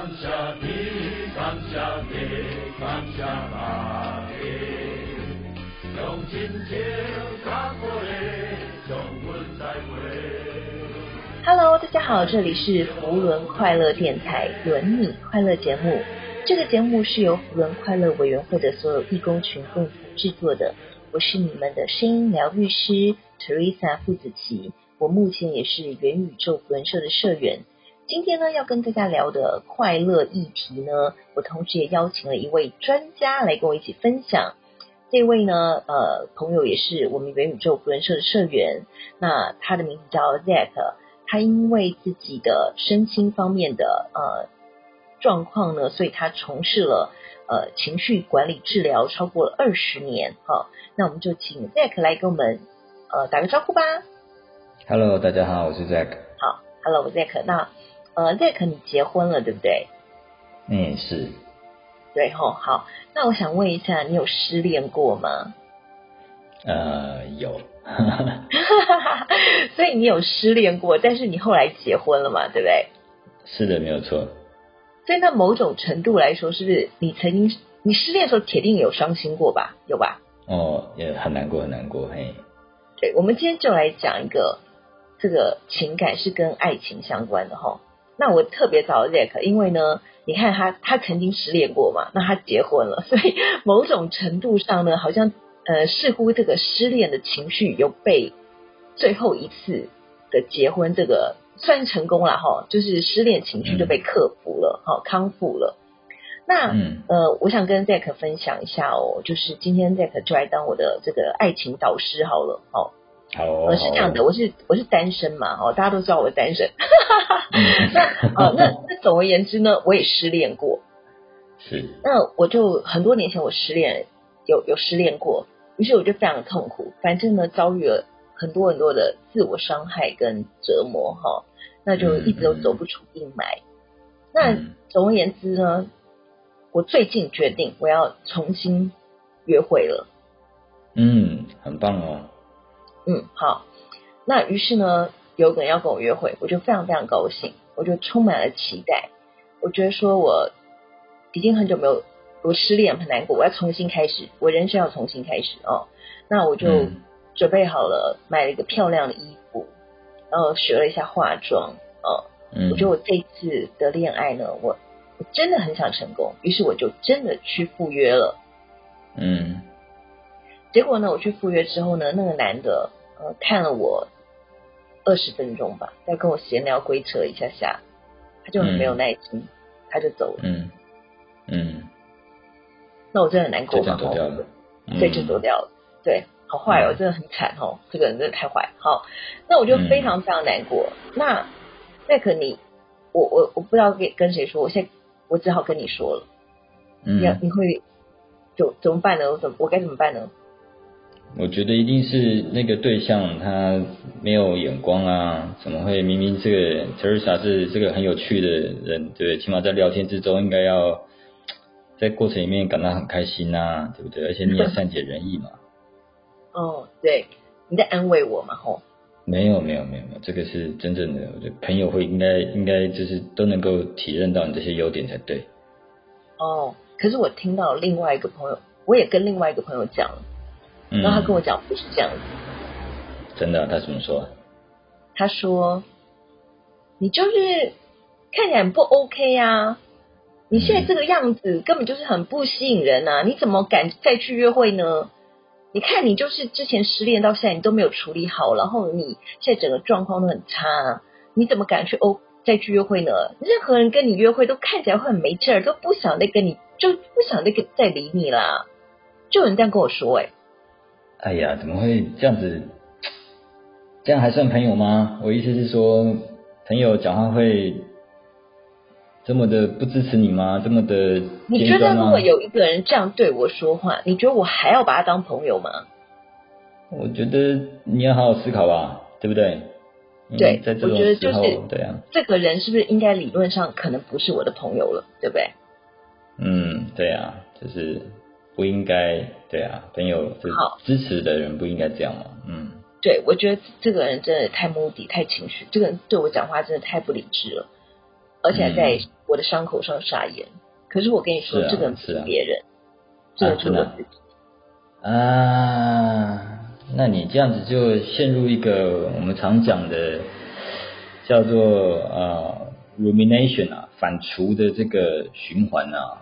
感谢你，感谢你，感谢阿爸，用亲情交过的，将阮再会。Hello，大家好，这里是福伦快乐电台轮你快乐节目。这个节目是由福伦快乐委员会的所有义工群共同制作的。我是你们的声音疗愈师 Teresa 傅子琪，我目前也是元宇宙扶轮社的社员。今天呢，要跟大家聊的快乐议题呢，我同时也邀请了一位专家来跟我一起分享。这位呢，呃，朋友也是我们元宇宙扶轮社的社员，那他的名字叫 Zack，他因为自己的身心方面的呃状况呢，所以他从事了呃情绪管理治疗超过了二十年，哈、哦。那我们就请 Zack 来跟我们呃打个招呼吧。Hello，大家好，我是 Zack。好，Hello，Zack。那呃，Zack，你结婚了对不对？嗯，是。对吼，好。那我想问一下，你有失恋过吗？呃，有。所以你有失恋过，但是你后来结婚了嘛？对不对？是的，没有错。所以那某种程度来说，是不是你曾经你失恋的时候，铁定有伤心过吧？有吧？哦，也很难过，很难过，嘿。对，我们今天就来讲一个这个情感是跟爱情相关的哈。那我特别找 Zack，因为呢，你看他他曾经失恋过嘛，那他结婚了，所以某种程度上呢，好像呃似乎这个失恋的情绪有被最后一次的结婚这个算成功了哈，就是失恋情绪就被克服了，哈、嗯，康复了。那、嗯、呃，我想跟 Zack 分享一下哦，就是今天 Zack 就来当我的这个爱情导师好了，哦，好，哦，是这样的，我是我是单身嘛，哦，大家都知道我是单身，那呃，那那总而言之呢，我也失恋过，是，那我就很多年前我失恋，有有失恋过，于是我就非常的痛苦，反正呢遭遇了很多很多的自我伤害跟折磨哈、哦，那就一直都走不出阴霾，嗯、那总而言之呢。我最近决定我要重新约会了。嗯，很棒哦。嗯，好。那于是呢，有个人要跟我约会，我就非常非常高兴，我就充满了期待。我觉得说我已经很久没有，我失恋很难过，我要重新开始，我人生要重新开始哦。那我就准备好了，嗯、买了一个漂亮的衣服，然后学了一下化妆哦。嗯，我觉得我这次的恋爱呢，我。我真的很想成功，于是我就真的去赴约了。嗯，结果呢，我去赴约之后呢，那个男的呃看了我二十分钟吧，再跟我闲聊规扯一下下，他就很没有耐心，嗯、他就走了。嗯嗯，那我真的很难过嘛，走掉了，所以就走掉了。对，好坏哦，真的很惨哦，这个人真的太坏。好，那我就非常非常难过。嗯、那那可你，我我我不知道跟跟谁说，我现在。我只好跟你说了，嗯，你你会怎怎么办呢？我怎么我该怎么办呢？我觉得一定是那个对象他没有眼光啊！怎么会明明这个 Teresa 是这个很有趣的人，对？起码在聊天之中应该要在过程里面感到很开心啊，对不对？而且你也善解人意嘛。哦，对，你在安慰我嘛，吼。没有没有没有没有，这个是真正的，我觉得朋友会应该应该就是都能够体认到你这些优点才对。哦，可是我听到另外一个朋友，我也跟另外一个朋友讲了，然后他跟我讲不是这样子。嗯、真的、啊？他怎么说？他说：“你就是看起来很不 OK 呀、啊，你现在这个样子根本就是很不吸引人啊，你怎么敢再去约会呢？”你看，你就是之前失恋到现在，你都没有处理好，然后你现在整个状况都很差，你怎么敢去欧再去约会呢？任何人跟你约会都看起来会很没劲儿，都不想再跟你，就不想再跟再理你啦。就有人这样跟我说、欸，哎，哎呀，怎么会这样子？这样还算朋友吗？我意思是说，朋友讲话会。这么的不支持你吗？这么的，你觉得如果有一个人这样对我说话，你觉得我还要把他当朋友吗？我觉得你要好好思考吧，对不对？对，在这种时候，我觉得就是对啊，这个人是不是应该理论上可能不是我的朋友了，对不对？嗯，对啊，就是不应该，对啊，朋友是支持的人不应该这样嘛，嗯，对，我觉得这个人真的太目的、太情绪，这个人对我讲话真的太不理智了。而且还在我的伤口上撒盐。可是我跟你说，这个不是别人，这个是我自己。啊，那你这样子就陷入一个我们常讲的叫做呃 rumination 啊，反刍的这个循环啊，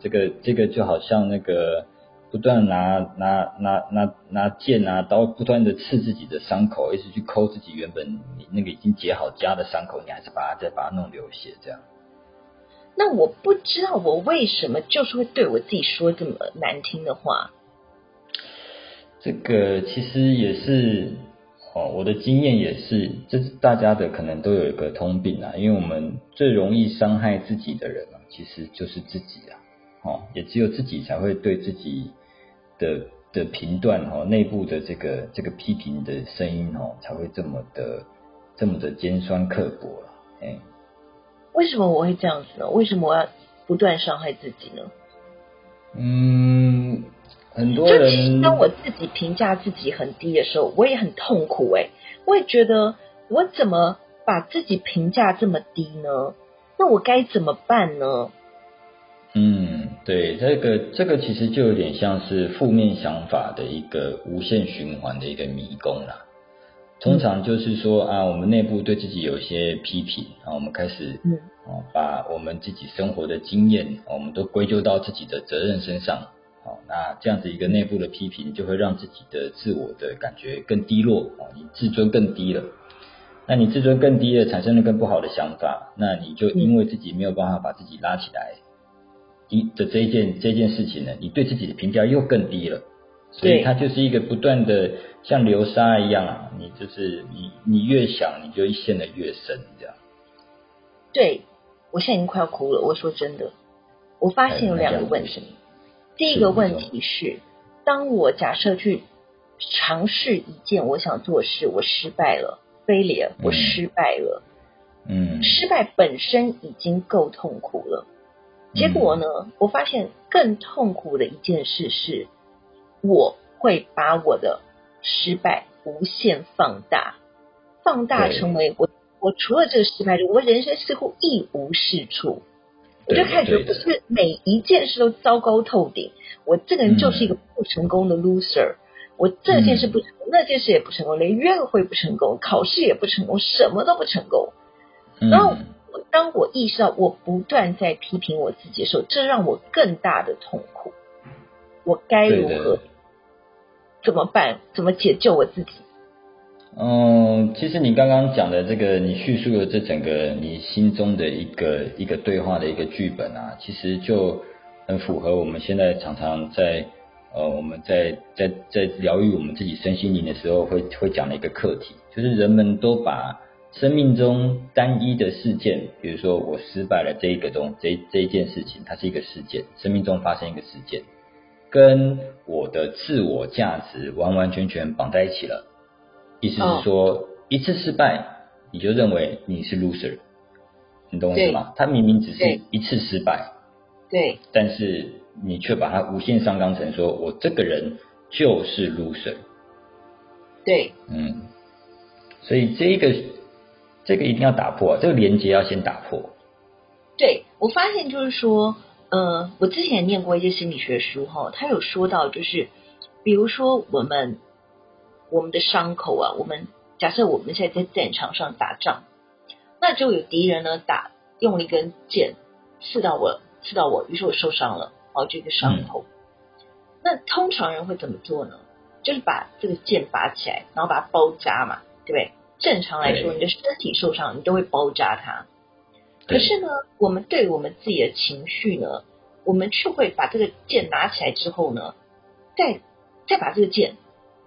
这个这个就好像那个。不断拿拿拿拿拿剑啊刀，不断的刺自己的伤口，一直去抠自己原本你那个已经结好痂的伤口，你还是把它再把它弄流血，这样。那我不知道我为什么就是会对我自己说这么难听的话。这个其实也是哦，我的经验也是，这是大家的可能都有一个通病啊，因为我们最容易伤害自己的人啊，其实就是自己啊，哦，也只有自己才会对自己。的的评断哦，内部的这个这个批评的声音哦，才会这么的这么的尖酸刻薄了，哎，为什么我会这样子呢？为什么我要不断伤害自己呢？嗯，很多人当我自己评价自己很低的时候，我也很痛苦哎，我也觉得我怎么把自己评价这么低呢？那我该怎么办呢？嗯，对，这个这个其实就有点像是负面想法的一个无限循环的一个迷宫啦。通常就是说啊，我们内部对自己有一些批评，啊，我们开始嗯，把我们自己生活的经验，我们都归咎到自己的责任身上。好，那这样子一个内部的批评，就会让自己的自我的感觉更低落，啊，你自尊更低了。那你自尊更低了，产生了更不好的想法，那你就因为自己没有办法把自己拉起来。一的这一件这件事情呢，你对自己的评价又更低了，所以它就是一个不断的像流沙一样啊，你就是你你越想你就陷得越深这样。对，我现在已经快要哭了。我说真的，我发现有两个问题。第一个问题是，当我假设去尝试一件我想做的事，我失败了，failure，我失败了，嗯，失败本身已经够痛苦了。结果呢？我发现更痛苦的一件事是，我会把我的失败无限放大，放大成为我。我除了这个失败，我人生似乎一无是处。我就开始觉得，不是每一件事都糟糕透顶。我这个人就是一个不成功的 loser。我这件事不成功，那件事也不成功，连约会不成功，考试也不成功，什么都不成功。然后。当我意识到我不断在批评我自己的时候，这让我更大的痛苦。我该如何？怎么办？怎么解救我自己？嗯，其实你刚刚讲的这个，你叙述的这整个你心中的一个一个对话的一个剧本啊，其实就很符合我们现在常常在呃我们在在在疗愈我们自己身心灵的时候会会讲的一个课题，就是人们都把。生命中单一的事件，比如说我失败了这一个东这这一件事情，它是一个事件，生命中发生一个事件，跟我的自我价值完完全全绑在一起了。意思是说，哦、一次失败你就认为你是 loser，你懂我意思吗？它明明只是一次失败，对，但是你却把它无限上纲成说我这个人就是 loser，对，嗯，所以这一个。这个一定要打破，这个连接要先打破。对，我发现就是说，呃，我之前念过一些心理学书哈，他有说到就是，比如说我们我们的伤口啊，我们假设我们现在在战场上打仗，那就有敌人呢打用了一根箭刺到我，刺到我，于是我受伤了，哦，这个伤口。嗯、那通常人会怎么做呢？就是把这个剑拔起来，然后把它包扎嘛，对不对？正常来说，你的身体受伤，你都会包扎它。可是呢，我们对我们自己的情绪呢，我们却会把这个剑拿起来之后呢，再再把这个剑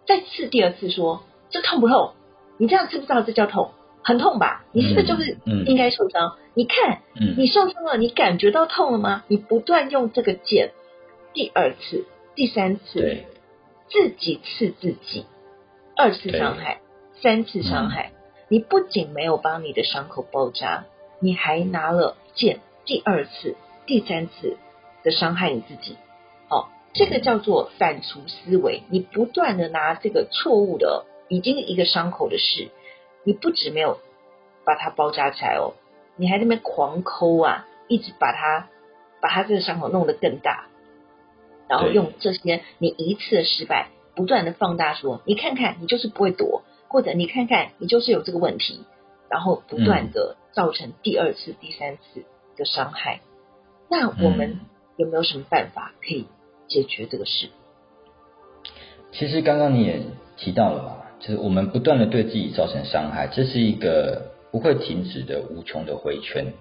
再刺第二次说，说这痛不痛？你这样知不知道这叫痛？很痛吧？你是不是就是应该受伤？嗯嗯、你看，你受伤了，你感觉到痛了吗？你不断用这个剑，第二次、第三次，自己刺自己，二次伤害。三次伤害，你不仅没有帮你的伤口包扎，你还拿了剑，第二次、第三次的伤害你自己。哦，这个叫做反刍思维。你不断的拿这个错误的、已经一个伤口的事，你不止没有把它包扎起来哦，你还在那边狂抠啊，一直把它把它这个伤口弄得更大，然后用这些你一次的失败，不断的放大说，你看看你就是不会躲，或者你看看你就是有这个问题，然后不断的造成第二次、第三次的伤害。那我们有没有什么办法可以解决这个事？其实刚刚你也提到了嘛，就是我们不断的对自己造成伤害，这是一个不会停止的无穷的回圈。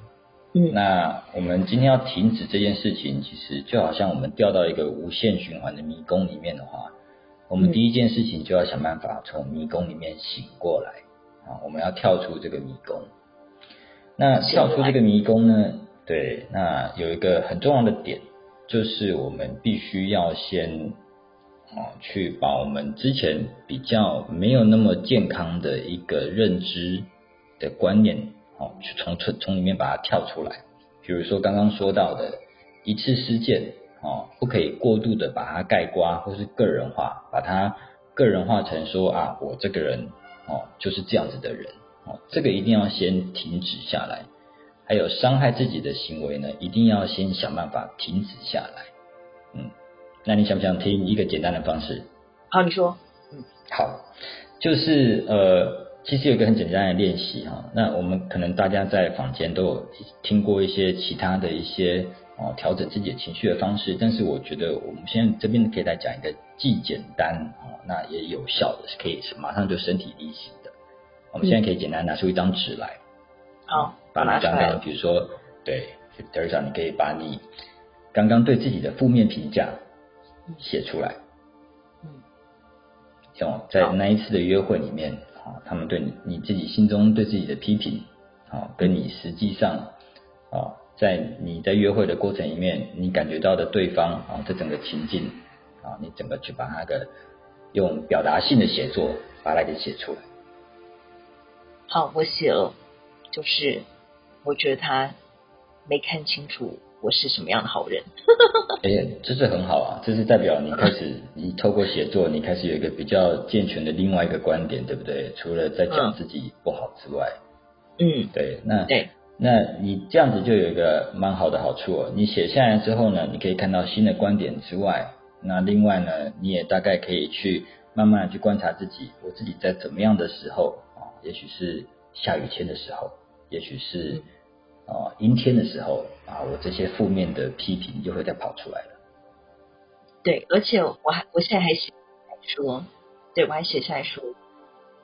嗯，那我们今天要停止这件事情，其实就好像我们掉到一个无限循环的迷宫里面的话，我们第一件事情就要想办法从迷宫里面醒过来啊！我们要跳出这个迷宫。那跳出这个迷宫呢？对，那有一个很重要的点，就是我们必须要先。啊，去把我们之前比较没有那么健康的一个认知的观念，哦，去从从从里面把它跳出来。比如说刚刚说到的一次事件，哦，不可以过度的把它盖刮或是个人化，把它个人化成说啊，我这个人哦就是这样子的人，哦，这个一定要先停止下来。还有伤害自己的行为呢，一定要先想办法停止下来。嗯。那你想不想听一个简单的方式？好，你说。嗯，好，就是呃，其实有一个很简单的练习哈。那我们可能大家在坊间都有听过一些其他的一些哦调整自己的情绪的方式，但是我觉得我们现在这边可以来讲一个既简单啊，那也有效的，是可以马上就身体力行的。我们现在可以简单拿出一张纸来，好，把你刚刚比如说对，德瑞莎，你可以把你刚刚对自己的负面评价。写出来，嗯，像在那一次的约会里面，啊，他们对你你自己心中对自己的批评，啊，跟你实际上，啊，在你在约会的过程里面，你感觉到的对方，啊，这整个情境，啊，你整个去把它的用表达性的写作把它给写出来。好，我写了，就是我觉得他没看清楚。我是什么样的好人？哎、欸，这是很好啊，这是代表你开始，你透过写作，你开始有一个比较健全的另外一个观点，对不对？除了在讲自己不好之外，嗯，对，那对，那你这样子就有一个蛮好的好处哦。你写下来之后呢，你可以看到新的观点之外，那另外呢，你也大概可以去慢慢去观察自己，我自己在怎么样的时候啊，也许是下雨天的时候，也许是。啊，阴天的时候啊，我这些负面的批评就会再跑出来了。对，而且我还我现在还写说，对，我还写下来说，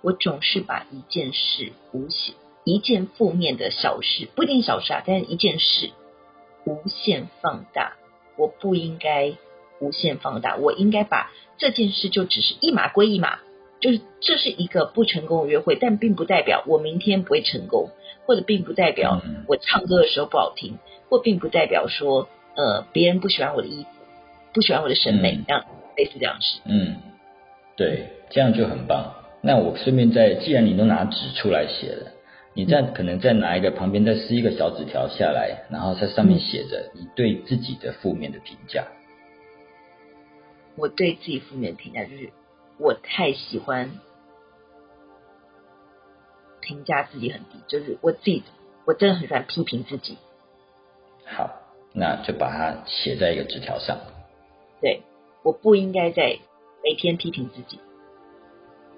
我总是把一件事无限一件负面的小事，不一定小事啊，但是一件事无限放大。我不应该无限放大，我应该把这件事就只是一码归一码，就是这是一个不成功的约会，但并不代表我明天不会成功。或者并不代表我唱歌的时候不好听，嗯、或并不代表说呃别人不喜欢我的衣服，不喜欢我的审美，这样、嗯、类似这样子。嗯，对，这样就很棒。那我顺便在，既然你都拿纸出来写了，你再可能再拿一个旁边再撕一个小纸条下来，然后在上面写着你对自己的负面的评价。我对自己负面的评价就是我太喜欢。评价自己很低，就是我自己，我真的很喜欢批评自己。好，那就把它写在一个纸条上。对，我不应该在每天批评自己。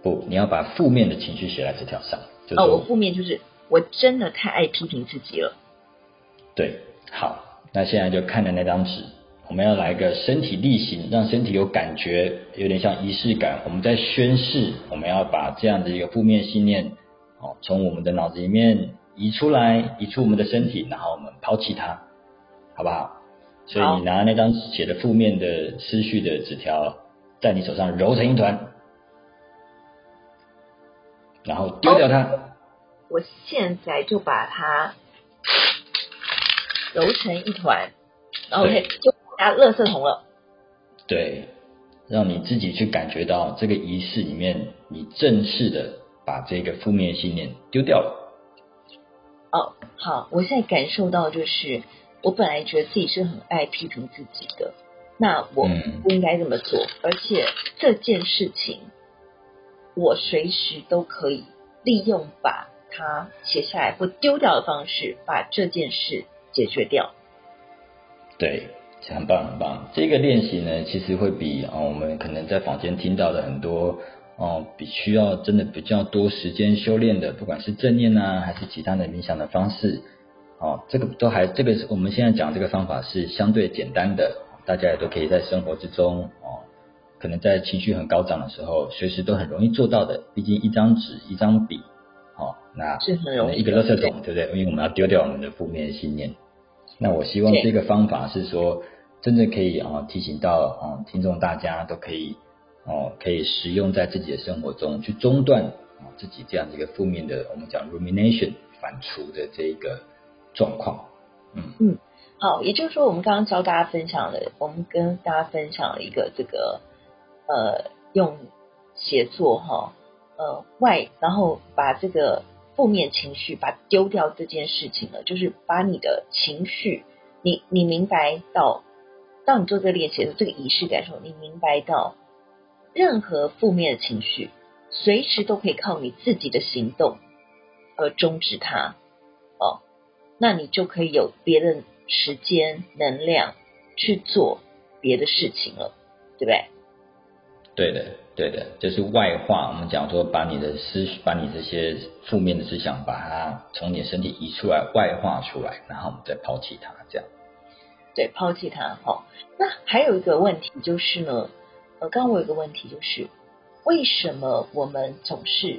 不，你要把负面的情绪写在纸条上。就是、哦，我负面就是我真的太爱批评自己了。对，好，那现在就看着那张纸，我们要来一个身体力行，让身体有感觉，有点像仪式感。我们在宣誓，我们要把这样的一个负面信念。哦，从我们的脑子里面移出来，移出我们的身体，然后我们抛弃它，好不好？所以你拿那张写的负面的思绪的纸条，在你手上揉成一团，然后丢掉它。哦，我现在就把它揉成一团，OK，就把它垃圾桶了。对，让你自己去感觉到这个仪式里面，你正式的。把这个负面信念丢掉了。哦，好，我现在感受到就是，我本来觉得自己是很爱批评自己的，那我不应该这么做，嗯、而且这件事情，我随时都可以利用把它写下来或丢掉的方式，把这件事解决掉。对，很棒很棒。这个练习呢，其实会比啊、我们可能在坊间听到的很多哦，比需要真的比较多时间修炼的，不管是正念啊，还是其他的冥想的方式，哦，这个都还这个是我们现在讲这个方法是相对简单的，大家也都可以在生活之中哦。可能在情绪很高涨的时候，随时都很容易做到的。毕竟一张纸、一张笔，哦，那是很容易一个垃圾桶，对不对？因为我们要丢掉我们的负面信念。那我希望这个方法是说，真的可以啊、哦，提醒到啊、哦，听众大家都可以哦，可以使用在自己的生活中，去中断自己这样的一个负面的，我们讲 rumination 反刍的这一个状况。嗯嗯，好，也就是说，我们刚刚教大家分享的，我们跟大家分享了一个这个。呃，用写作哈，呃外，然后把这个负面情绪把丢掉这件事情呢，就是把你的情绪，你你明白到，当你做这个练习的这个仪式感受，你明白到，任何负面的情绪，随时都可以靠你自己的行动而终止它，哦，那你就可以有别的时间能量去做别的事情了，对不对？对的，对的，就是外化。我们讲说，把你的思，把你这些负面的思想，把它从你的身体移出来，外化出来，然后我们再抛弃它，这样。对，抛弃它。好，那还有一个问题就是呢，呃，刚刚我有个问题就是，为什么我们总是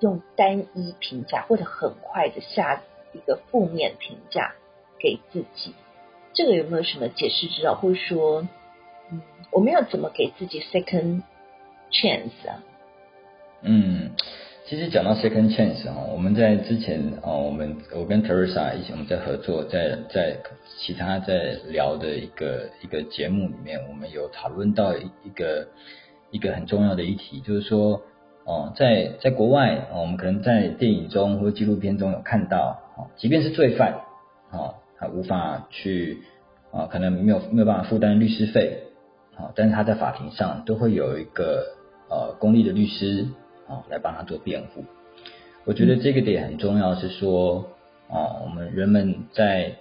用单一评价，或者很快的下一个负面评价给自己？这个有没有什么解释之道，或者说？嗯，我们要怎么给自己 second chance 啊？嗯，其实讲到 second chance 啊，我们在之前哦，我们我跟 Teresa 一起我们在合作，在在其他在聊的一个一个节目里面，我们有讨论到一个一个很重要的议题，就是说哦，在在国外，我们可能在电影中或纪录片中有看到哦，即便是罪犯哦，他无法去啊，可能没有没有办法负担律师费。但是他在法庭上都会有一个呃公立的律师啊来帮他做辩护。我觉得这个点很重要，是说啊，我们人们在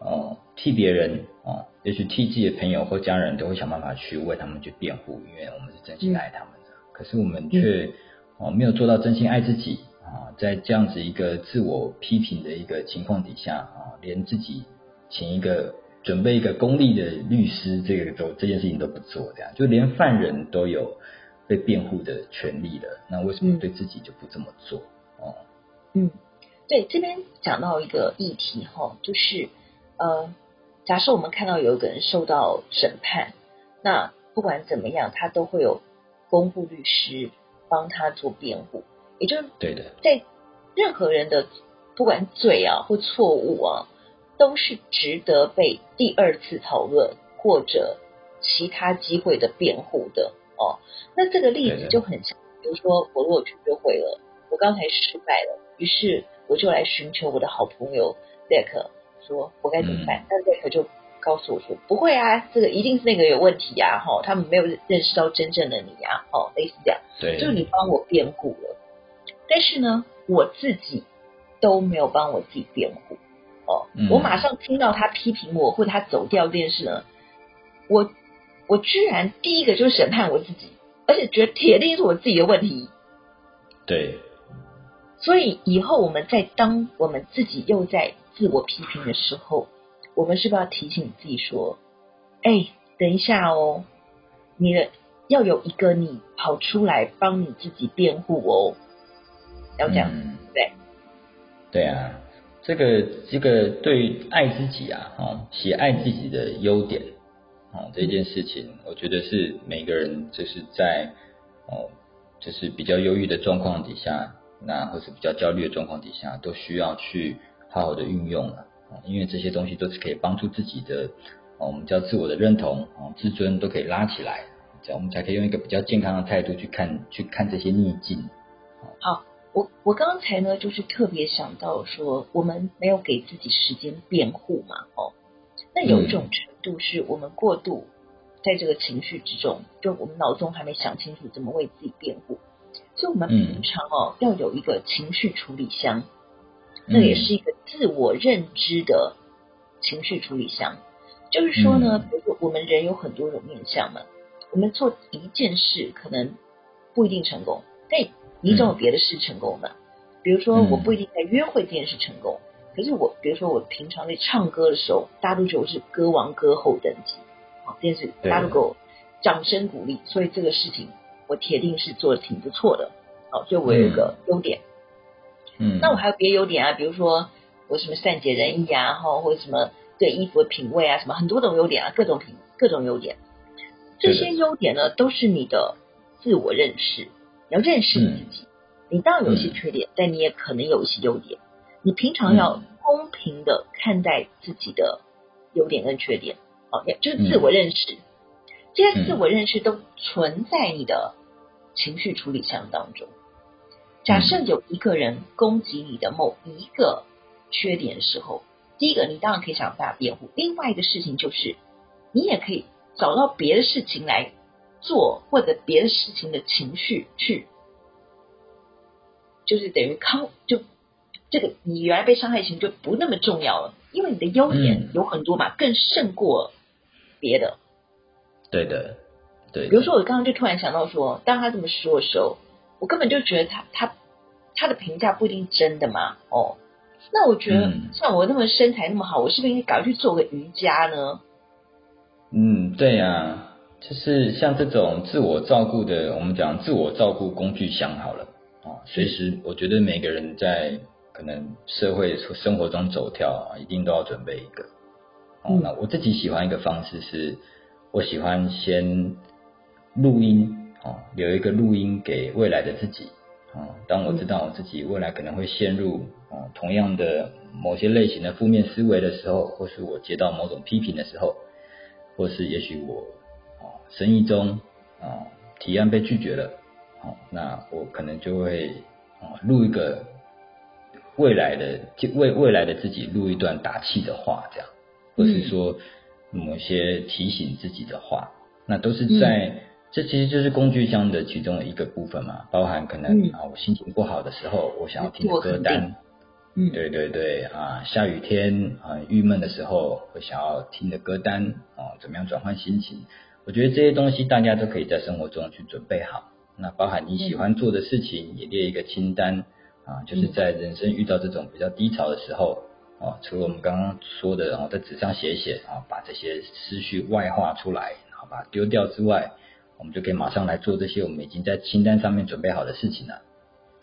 呃替别人啊，也许替自己的朋友或家人都会想办法去为他们去辩护，因为我们是真心爱他们的。可是我们却哦没有做到真心爱自己啊，在这样子一个自我批评的一个情况底下啊，连自己请一个。准备一个公立的律师，这个都这件事情都不做，这样就连犯人都有被辩护的权利了，那为什么对自己就不这么做？哦，嗯，对，这边讲到一个议题哈，就是呃，假设我们看到有一个人受到审判，那不管怎么样，他都会有公布律师帮他做辩护，也就是对的，在任何人的不管罪啊或错误啊。都是值得被第二次讨论或者其他机会的辩护的哦。那这个例子就很像，比如说我如果去约会了，我刚才失败了，于是我就来寻求我的好朋友 Zack 说我该怎么办？但 Zack 就告诉我说不会啊，这个一定是那个有问题呀，哈，他们没有认识到真正的你呀，哦，类似这样，对，就是你帮我辩护了，但是呢，我自己都没有帮我自己辩护。哦，我马上听到他批评我或者他走掉这件事呢，我我居然第一个就是审判我自己，而且觉得铁定是我自己的问题。对，所以以后我们在当我们自己又在自我批评的时候，我们是不是要提醒自己说，哎，等一下哦，你的要有一个你跑出来帮你自己辩护哦，要这样，嗯、对，对啊。这个这个对爱自己啊，哦，喜爱自己的优点，哦，这件事情，我觉得是每个人就是在哦，就是比较忧郁的状况底下，那或是比较焦虑的状况底下，都需要去好好的运用了啊，因为这些东西都是可以帮助自己的，我们叫自我的认同，哦，自尊都可以拉起来，这样我们才可以用一个比较健康的态度去看去看这些逆境。好。我我刚才呢，就是特别想到说，我们没有给自己时间辩护嘛，哦，那有一种程度是我们过度在这个情绪之中，就我们脑中还没想清楚怎么为自己辩护，所以我们平常哦、嗯、要有一个情绪处理箱，那也是一个自我认知的情绪处理箱。就是说呢，比如说我们人有很多种面相嘛，我们做一件事可能不一定成功，但你总有别的事成功的。比如说我不一定在约会这件事成功，可是我比如说我平常在唱歌的时候，大家都觉得我是歌王歌后等级，啊，这件事大家都给我掌声鼓励，所以这个事情我铁定是做的挺不错的，好，所以我有一个优点。嗯，那我还有别的优点啊，比如说我什么善解人意啊，哈，或者什么。对衣服的品味啊，什么很多种优点啊，各种品各种优点，这些优点呢，都是你的自我认识，你要认识你自己。嗯、你当然有一些缺点，嗯、但你也可能有一些优点。你平常要公平的看待自己的优点跟缺点，哦，就是自我认识。嗯、这些自我认识都存在你的情绪处理项当中。假设有一个人攻击你的某一个缺点的时候。第一个，你当然可以想办法辩护；另外一个事情就是，你也可以找到别的事情来做，或者别的事情的情绪去，就是等于康，就这个你原来被伤害型就不那么重要了，因为你的优点有很多嘛，嗯、更胜过别的。对的，对。比如说，我刚刚就突然想到说，当他这么说的时候，我根本就觉得他他他的评价不一定真的嘛，哦。那我觉得，像我那么身材那么好，嗯、我是不是应该赶快去做个瑜伽呢？嗯，对呀、啊，就是像这种自我照顾的，我们讲自我照顾工具箱好了啊。随时，我觉得每个人在可能社会生活中走跳啊，一定都要准备一个。哦、嗯，那我自己喜欢一个方式是，我喜欢先录音啊，留一个录音给未来的自己。啊，当我知道我自己未来可能会陷入啊同样的某些类型的负面思维的时候，或是我接到某种批评的时候，或是也许我啊生意中啊提案被拒绝了，哦，那我可能就会啊录一个未来的为未来的自己录一段打气的话，这样，或是说某些提醒自己的话，那都是在。这其实就是工具箱的其中的一个部分嘛，包含可能、嗯、啊，我心情不好的时候，我想要听的歌单，嗯，对对对啊，下雨天啊，郁闷的时候，会想要听的歌单啊，怎么样转换心情？我觉得这些东西大家都可以在生活中去准备好。那包含你喜欢做的事情，也列一个清单啊，就是在人生遇到这种比较低潮的时候啊，除了我们刚刚说的，然后在纸上写一写啊，把这些思绪外化出来，然后把它丢掉之外。我们就可以马上来做这些我们已经在清单上面准备好的事情了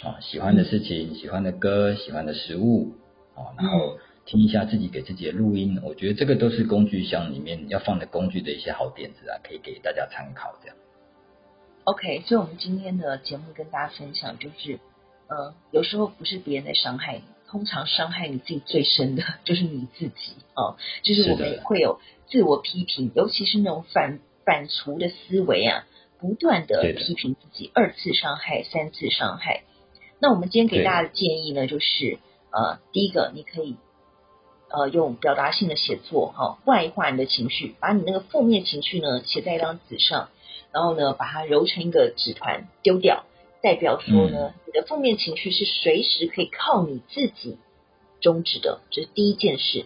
啊，喜欢的事情、喜欢的歌、喜欢的食物啊，然后听一下自己给自己的录音，我觉得这个都是工具箱里面要放的工具的一些好点子啊，可以给大家参考这样。OK，所以我们今天的节目跟大家分享就是，嗯，有时候不是别人在伤害你，通常伤害你自己最深的 就是你自己啊，就是我们会有自我批评，尤其是那种反。反刍的思维啊，不断的批评自己，二次伤害、三次伤害。那我们今天给大家的建议呢，就是呃，第一个，你可以呃用表达性的写作哈、哦，外化你的情绪，把你那个负面情绪呢写在一张纸上，然后呢把它揉成一个纸团丢掉，代表说呢，嗯、你的负面情绪是随时可以靠你自己终止的，这是第一件事。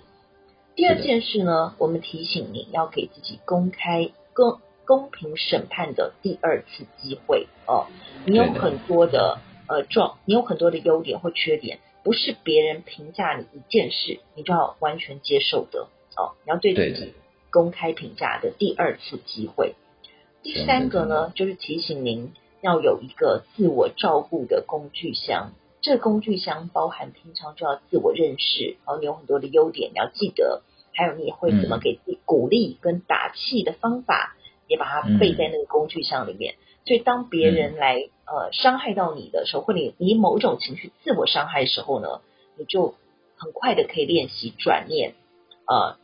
第二件事呢，我们提醒你要给自己公开。公公平审判的第二次机会哦，你有很多的呃状，你有很多的优点或缺点，不是别人评价你一件事，你就要完全接受的哦。你要对自己公开评价的第二次机会。第三个呢，就是提醒您要有一个自我照顾的工具箱，这个工具箱包含平常就要自我认识，然后你有很多的优点，你要记得。还有你会怎么给自己鼓励跟打气的方法，也把它备在那个工具箱里面。所以当别人来呃伤害到你的时候，或你你某种情绪自我伤害的时候呢，你就很快的可以练习转念，呃，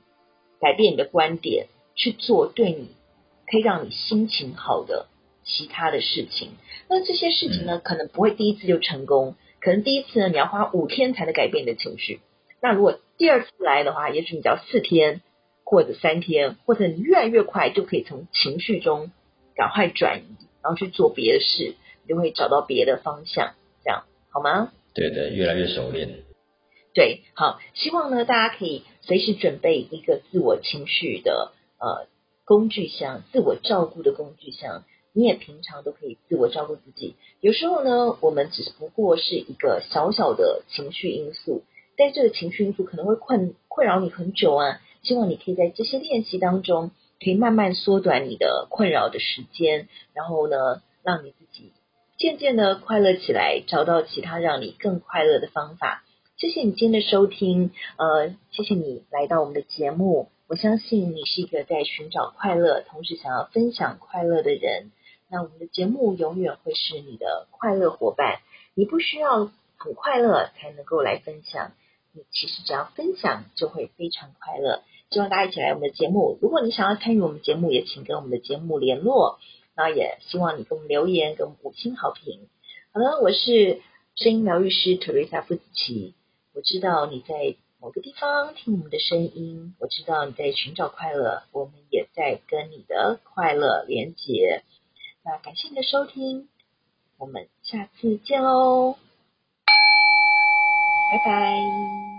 改变你的观点，去做对你可以让你心情好的其他的事情。那这些事情呢，可能不会第一次就成功，可能第一次呢，你要花五天才能改变你的情绪。那如果第二次来的话，也许你只要四天或者三天，或者你越来越快就可以从情绪中赶快转移，然后去做别的事，你就会找到别的方向，这样好吗？对的，越来越熟练。对，好，希望呢，大家可以随时准备一个自我情绪的呃工具箱，自我照顾的工具箱。你也平常都可以自我照顾自己。有时候呢，我们只不过是一个小小的情绪因素，但这个情绪因素可能会困困扰你很久啊。希望你可以在这些练习当中，可以慢慢缩短你的困扰的时间，然后呢，让你自己渐渐的快乐起来，找到其他让你更快乐的方法。谢谢你今天的收听，呃，谢谢你来到我们的节目。我相信你是一个在寻找快乐，同时想要分享快乐的人。那我们的节目永远会是你的快乐伙伴。你不需要很快乐才能够来分享，你其实只要分享就会非常快乐。希望大家一起来我们的节目。如果你想要参与我们节目，也请跟我们的节目联络。那也希望你给我们留言，给我们五星好评。好了，我是声音疗愈师 Teresa 傅子綺。我知道你在某个地方听我们的声音，我知道你在寻找快乐，我们也在跟你的快乐连结。那感谢你的收听，我们下次见喽，拜拜。